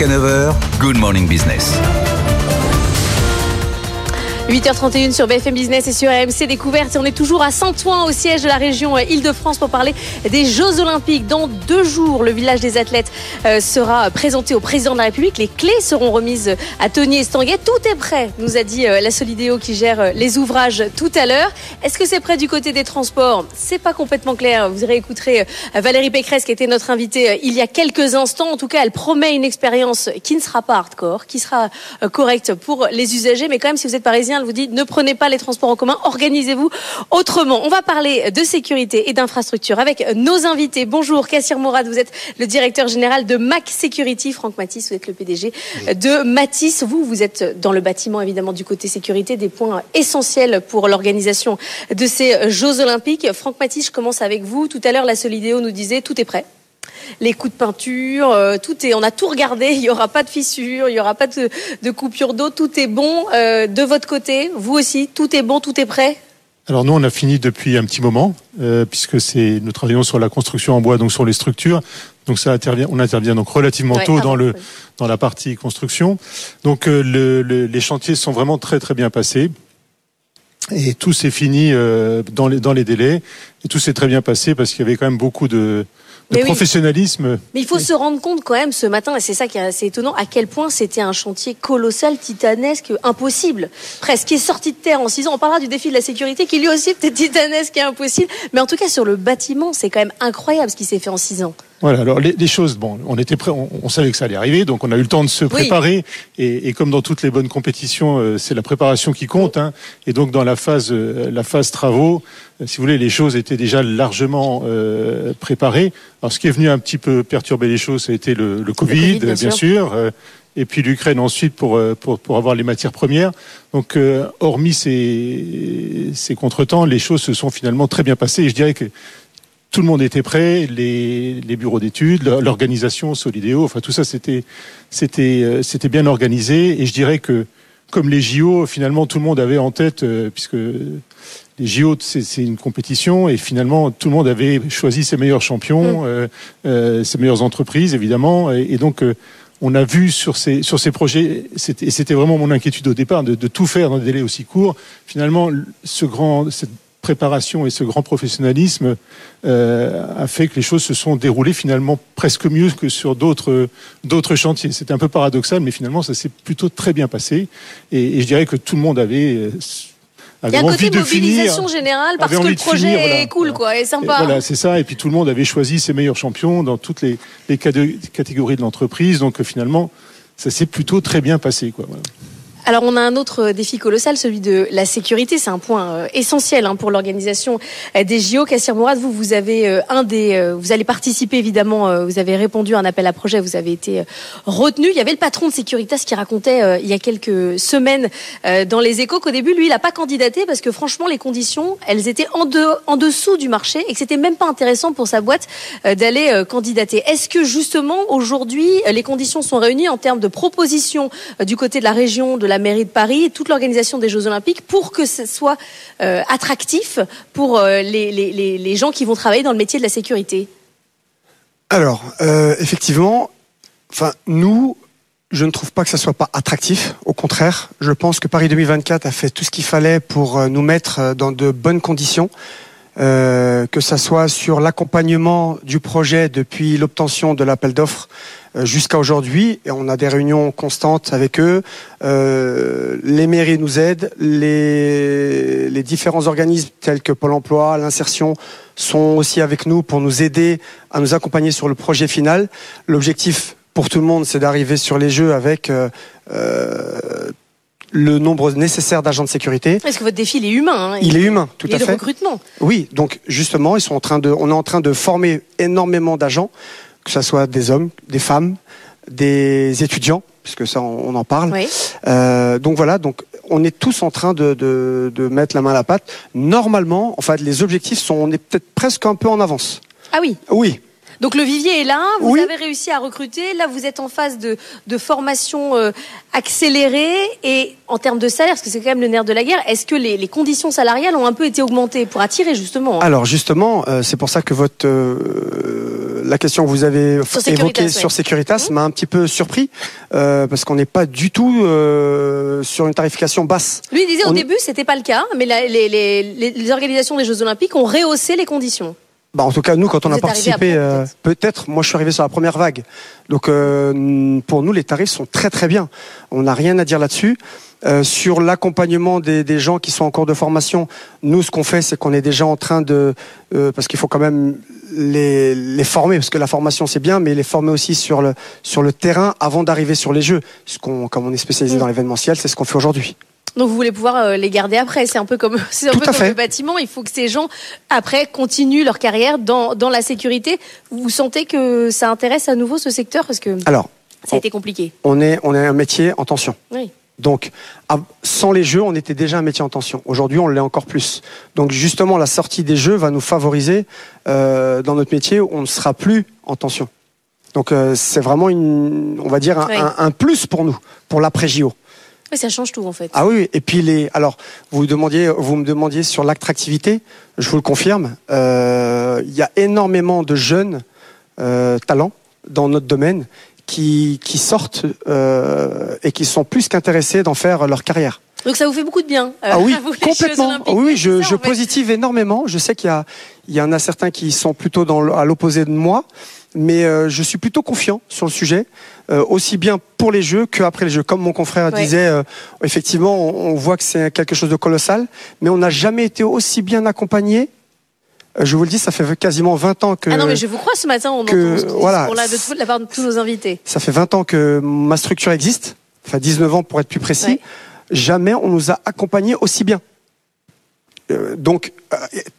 Jusqu'à 9h, Good Morning Business. 8h31 sur BFM Business et sur AMC Découverte. On est toujours à Saint-Ouen, au siège de la région Île-de-France, pour parler des Jeux Olympiques. Dans deux jours, le village des athlètes euh, sera présenté au président de la République. Les clés seront remises à Tony Estanguet. Tout est prêt, nous a dit euh, la Solidéo qui gère euh, les ouvrages tout à l'heure. Est-ce que c'est prêt du côté des transports? C'est pas complètement clair. Vous réécouterez Valérie Pécresse, qui était notre invitée il y a quelques instants. En tout cas, elle promet une expérience qui ne sera pas hardcore, qui sera correcte pour les usagers. Mais quand même, si vous êtes parisien, vous dit ne prenez pas les transports en commun, organisez-vous autrement. On va parler de sécurité et d'infrastructure avec nos invités. Bonjour Kassir Mourad, vous êtes le directeur général de Mac Security. Franck Matisse, vous êtes le PDG de Matisse. Vous, vous êtes dans le bâtiment évidemment du côté sécurité, des points essentiels pour l'organisation de ces Jeux Olympiques. Franck Matisse, je commence avec vous. Tout à l'heure, la Solidéo nous disait tout est prêt les coups de peinture, euh, tout est, on a tout regardé. Il n'y aura pas de fissures, il n'y aura pas de, de coupure d'eau. Tout est bon euh, de votre côté. Vous aussi, tout est bon, tout est prêt? Alors nous, on a fini depuis un petit moment, euh, puisque c'est nous travaillons sur la construction en bois, donc sur les structures. Donc ça intervient, on intervient donc relativement tôt dans le dans la partie construction. Donc le, les chantiers sont vraiment très très bien passés. Et tout s'est fini dans les dans les délais. Et tout s'est très bien passé parce qu'il y avait quand même beaucoup de le professionnalisme. Mais il faut se rendre compte quand même ce matin, et c'est ça qui est assez étonnant, à quel point c'était un chantier colossal, titanesque, impossible, presque, qui est sorti de terre en six ans. On parlera du défi de la sécurité, qui lui aussi peut-être titanesque et impossible, mais en tout cas sur le bâtiment, c'est quand même incroyable ce qui s'est fait en six ans. Voilà, alors les, choses, bon, on était prêt, on, savait que ça allait arriver, donc on a eu le temps de se préparer. Et, et, comme dans toutes les bonnes compétitions, euh, c'est la préparation qui compte. Hein, et donc dans la phase, euh, la phase travaux, euh, si vous voulez, les choses étaient déjà largement préparées. Alors ce qui est venu un petit peu perturber les choses, ça a été le, le Covid, bien, sûr. et puis l'Ukraine ensuite pour, pour, pour avoir les matières premières. Donc, hormis ces, ces contretemps, les choses se sont finalement très bien passées. Et je dirais que tout le monde était prêt, les, les bureaux d'études, l'organisation, Solidéo, enfin tout ça c'était c'était euh, c'était bien organisé et je dirais que comme les JO, finalement tout le monde avait en tête euh, puisque les JO c'est une compétition et finalement tout le monde avait choisi ses meilleurs champions, mm. euh, ses meilleures entreprises évidemment et, donc on a vu sur ces sur ces projets, et c'était vraiment mon inquiétude au départ de, de, tout faire dans des délais aussi courts. Finalement, ce grand cette préparation et ce grand professionnalisme euh, a fait que les choses se sont déroulées finalement presque mieux que sur d'autres d'autres chantiers. C'était un peu paradoxal, mais finalement ça s'est plutôt très bien passé. Et, je dirais que tout le monde avait euh, il y a un côté mobilisation générale parce que le projet est cool, quoi, est sympa. voilà, c'est ça. Et puis tout le monde avait choisi ses meilleurs champions dans toutes les, les catégories de l'entreprise. Donc finalement, ça s'est plutôt très bien passé, quoi. Voilà. Alors on a un autre défi colossal, celui de la sécurité. C'est un point euh, essentiel hein, pour l'organisation euh, des JO. Kassir Mourad, vous, vous avez euh, un des, vous allez participer évidemment. Vous avez répondu à un appel à projet. Vous avez été retenu. Il y avait le patron de Securitas qui racontait il y a quelques semaines dans les Échos qu'au début, lui, il n'a pas candidaté parce que franchement, les conditions, elles étaient en, en dessous du marché et que c'était même pas intéressant pour sa boîte d'aller candidater. Est-ce que justement aujourd'hui, les conditions sont réunies en termes de propositions du côté de la région, de la mairie de Paris et toute l'organisation des Jeux Olympiques pour que ce soit euh, attractif pour euh, les, gens qui vont travailler dans le métier de la sécurité Alors, euh, effectivement, nous, je ne trouve pas que ça soit pas attractif. Au contraire, je pense que Paris 2024 a fait tout ce qu'il fallait pour nous mettre dans de bonnes conditions. Que ça soit sur l'accompagnement du projet depuis l'obtention de l'appel d'offres jusqu'à aujourd'hui. Et on a des réunions constantes avec eux. Euh, les mairies nous aident. Les, les différents organismes tels que Pôle Emploi, l'insertion sont aussi avec nous pour nous aider à nous accompagner sur le projet final. L'objectif pour tout le monde, c'est d'arriver sur les jeux avec euh, le nombre nécessaire d'agents de sécurité. Parce que votre défi, il est humain. Hein, il, est humain, tout à fait. de recrutement. Oui, donc justement, ils sont en train de, on est en train de former énormément d'agents, que ce soit des hommes, des femmes, des étudiants, puisque ça, on, en parle. Oui. Euh, donc voilà, donc on est tous en train de, de, de, mettre la main à la pâte. Normalement, en fait, les objectifs sont, on est peut-être presque un peu en avance. Ah oui. Oui. Donc le vivier est là, vous avez réussi à recruter, là vous êtes en phase de, de formation euh, accélérée et en termes de salaire, parce que c'est quand même le nerf de la guerre, est-ce que les, les, conditions salariales ont un peu été augmentées pour attirer justement hein? Alors justement, euh, c'est pour ça que votre la question que vous avez évoquée sur Securitas mmh. m'a un petit peu surpris parce qu'on n'est pas du tout sur une tarification basse. Lui il disait au début c'était pas le cas, mais les, les, les organisations des Jeux Olympiques ont rehaussé les conditions. Bah en tout cas, nous, quand on a participé, euh, peut-être, moi je suis arrivé sur la première vague. Donc euh, pour nous, les tarifs sont très très bien. On n'a rien à dire là-dessus. Euh, sur l'accompagnement des, des, gens qui sont en cours de formation, nous, ce qu'on fait, c'est qu'on est déjà en train de... Euh, parce qu'il faut quand même les, les, former, parce que la formation, c'est bien, mais les former aussi sur le, sur le terrain avant d'arriver sur les jeux. Ce qu'on, comme on est spécialisé mm. dans l'événementiel, c'est ce qu'on fait aujourd'hui. Donc vous voulez pouvoir euh, les garder après. C'est un peu comme c'est un peu comme le bâtiment. Il faut que ces gens après continuent leur carrière dans, dans la sécurité. Vous sentez que ça intéresse à nouveau ce secteur parce que alors ça a été compliqué. On est on est un métier en tension. Oui. Donc, sans les jeux, on était déjà un métier en tension. Aujourd'hui, on l'est encore plus. Donc, justement, la sortie des jeux va nous favoriser euh, dans notre métier où on ne sera plus en tension. Donc, euh, c'est vraiment une, on va dire, un, un, un plus pour nous, pour l'après JO. Mais ça change tout en fait. Ah oui, et puis les. Alors, vous demandiez, vous me demandiez sur l'attractivité. Je vous le confirme. Euh, il y a énormément de jeunes euh, talents dans notre domaine qui, qui sortent euh, et qui sont plus qu'intéressés d'en faire leur carrière. Donc ça vous fait beaucoup de bien. ah oui, complètement. oui, je, je positive énormément. Je sais qu'il y a, il y en a certains qui sont plutôt dans, à l'opposé de moi mais euh, je suis plutôt confiant sur le sujet, euh, aussi bien pour les jeux qu'après les jeux. Comme mon confrère disait, euh, effectivement, on, voit que c'est quelque chose de colossal, mais on n'a jamais été aussi bien accompagné. Je vous le dis, ça fait quasiment 20 ans que. Ah non, mais je vous crois ce matin, on que, entend voilà, pour la, de, la part de tous nos invités. Ça fait 20 ans que ma structure existe, enfin 19 ans pour être plus précis. Jamais on nous a accompagnés aussi bien. donc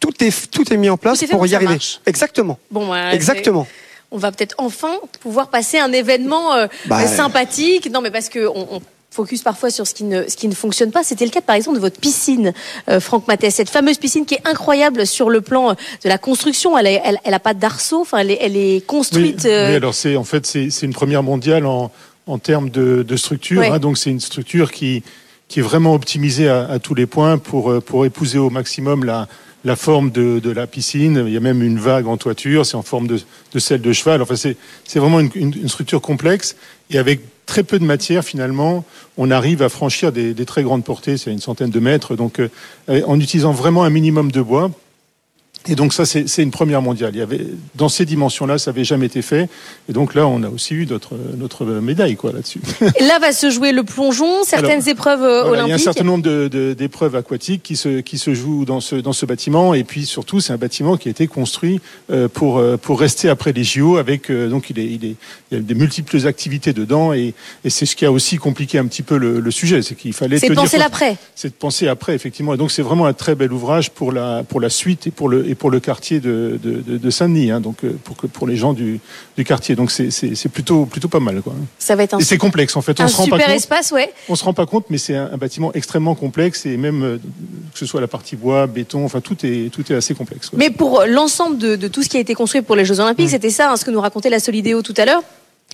tout est tout est mis en place pour y arriver. Exactement. Bon, bah, Exactement on va peut-être enfin pouvoir passer un événement euh, bah, sympathique. Non, mais parce que on, focus parfois sur ce qui ne, ce qui ne fonctionne pas. C'était le cas, par exemple, de votre piscine, euh, Franck Mathès. Cette fameuse piscine qui est incroyable sur le plan euh, de la construction. Elle, n'a elle, a pas d'arceau. Enfin, elle est, elle est construite. Oui, alors c'est, en fait, c'est, une première mondiale en, en termes de, de structure. Hein. donc, c'est une structure qui, qui est vraiment optimisée à, à, tous les points pour, pour épouser au maximum la, la forme de, de, la piscine. Il y a même une vague en toiture, c'est en forme de, de celle de cheval. Enfin, c'est vraiment une, une, structure complexe et avec très peu de matière finalement, on arrive à franchir des, des très grandes portées, c'est une centaine de mètres. Donc, euh, en utilisant vraiment un minimum de bois et donc ça, c'est une première mondiale. Il y avait, dans ces dimensions-là, ça n'avait jamais été fait. Et donc là, on a aussi eu notre, notre médaille quoi là-dessus. Là va se jouer le plongeon, certaines épreuves olympiques. Il y a un certain nombre d'épreuves aquatiques qui se, qui se jouent dans ce, dans ce bâtiment. Et puis surtout, c'est un bâtiment qui a été construit euh, pour, euh, pour rester après les JO. Avec, euh, donc il, est, il, est, il y a des multiples activités dedans. Et, et c'est ce qui a aussi compliqué un petit peu le, le sujet. C'est qu'il fallait... C'est de penser l'après. C'est de penser après, effectivement. Et donc c'est vraiment un très bel ouvrage pour la, pour la suite et pour le et pour le quartier de, de, de Saint-Denis, hein, donc euh, pour, que, pour les gens du, du quartier. Donc c'est plutôt, plutôt pas mal. Quoi. Ça va être un et c'est complexe en fait. On un se rend super pas compte, espace, ouais. On se rend pas compte, mais c'est un, bâtiment extrêmement complexe et même euh, que ce soit la partie bois, béton, enfin tout est, tout est assez complexe. Mais pour l'ensemble de, de, tout ce qui a été construit pour les Jeux Olympiques, mmh. c'était ça, hein, ce que nous racontait la Solidéo tout à l'heure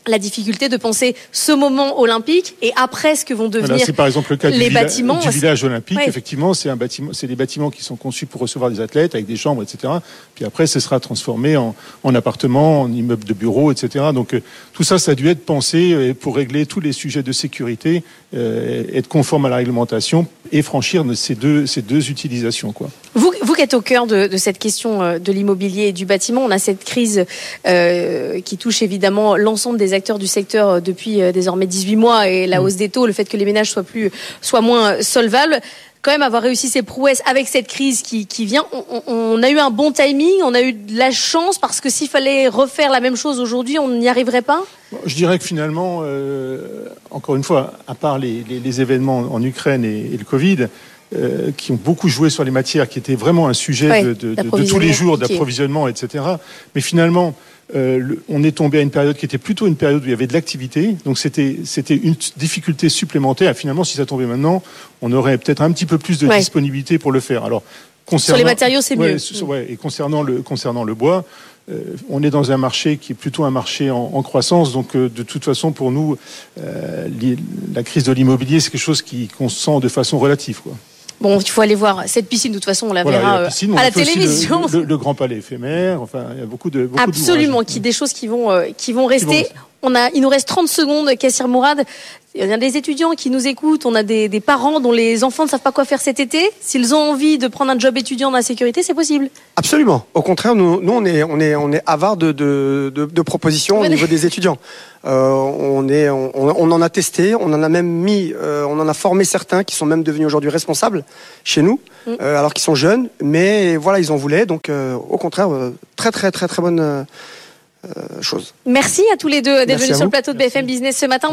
la difficulté de penser ce moment olympique et après ce que vont devenir c'est par exemple le cas les du bâtiments du village olympique. Effectivement c'est un bâtiment c'est des bâtiments qui sont conçus pour recevoir des athlètes avec des chambres etc puis après ce sera transformé en, en appartement en immeuble de bureaux etc donc euh, tout ça ça a dû être pensé euh, pour régler tous les sujets de sécurité euh, être conforme à la réglementation et franchir ces deux ces deux utilisations quoi. Vous vous qui êtes au cœur de, de cette question de l'immobilier et du bâtiment on a cette crise euh, qui touche évidemment l'ensemble des acteurs du secteur euh, depuis euh, désormais 18 mois et la mm. hausse des taux, le fait que les ménages soient plus, soient moins solvables quand même avoir réussi ses prouesses avec cette crise qui, qui vient, on, a eu un bon timing, on a eu de la chance parce que s'il fallait refaire la même chose aujourd'hui, on n'y arriverait pas? Je dirais que finalement, euh, encore une fois, à part les, les, événements en Ukraine et, le Covid, qui ont beaucoup joué sur les matières, qui étaient vraiment un sujet de, de, de, tous les jours d'approvisionnement, etc. Mais finalement, euh, on est tombé à une période qui était plutôt une période où il y avait de l'activité, donc c'était c'était une difficulté supplémentaire. finalement, si ça tombait maintenant, on aurait peut-être un petit peu plus de disponibilité pour le faire. Alors concernant, sur les matériaux, c'est mieux. et concernant le concernant le bois. on est dans un marché qui est plutôt un marché en, croissance. Donc, de toute façon, pour nous, la crise de l'immobilier, c'est quelque chose qu'on sent de façon relative. Quoi. Bon, il faut aller voir cette piscine. De toute façon, on la verra euh, à la télévision. Le, Grand Palais éphémère. Enfin, il y a beaucoup de. Beaucoup Absolument, qui des choses qui vont euh, qui vont rester. On a, il nous reste 30 secondes, Kassir Mourad. Il y a des étudiants qui nous écoutent, on a des, des, parents dont les enfants ne savent pas quoi faire cet été. S'ils ont envie de prendre un job étudiant dans la sécurité, c'est possible. Absolument. Au contraire, nous, nous on est, on est, on est avare de, de, de, de propositions au niveau des étudiants. Euh, on, est, on, on, en a testé, on en a même mis, euh, on en a formé certains qui sont même devenus aujourd'hui responsables chez nous, mm. euh, alors qu'ils sont jeunes, mais voilà, ils en voulaient. Donc, au contraire, très, très, très, très bonne. Chose. Merci à tous les deux d'être venus sur le plateau de BFM Business ce matin.